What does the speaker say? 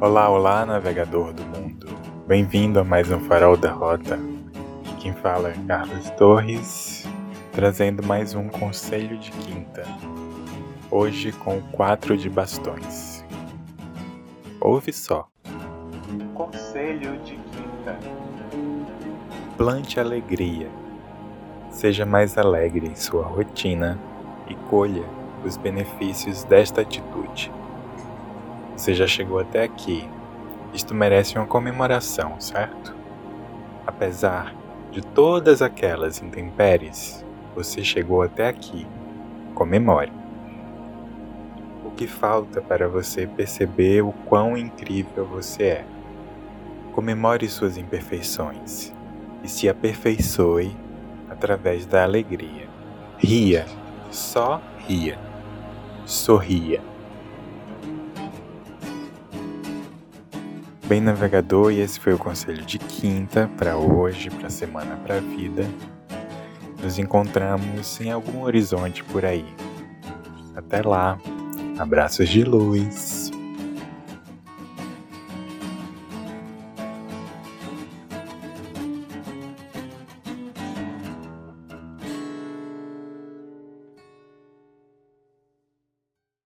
Olá, olá, navegador do mundo. Bem-vindo a mais um Farol da Rota. Quem fala é Carlos Torres, trazendo mais um conselho de quinta. Hoje com quatro de bastões. Ouve só. Conselho de quinta. Plante alegria. Seja mais alegre em sua rotina e colha os benefícios desta atitude. Você já chegou até aqui. Isto merece uma comemoração, certo? Apesar de todas aquelas intempéries, você chegou até aqui. Comemore. O que falta para você perceber o quão incrível você é? Comemore suas imperfeições e se aperfeiçoe através da alegria. Ria, só ria. Sorria. Bem navegador, e esse foi o conselho de quinta para hoje, para semana, para a vida. Nos encontramos em algum horizonte por aí. Até lá. Abraços de luz.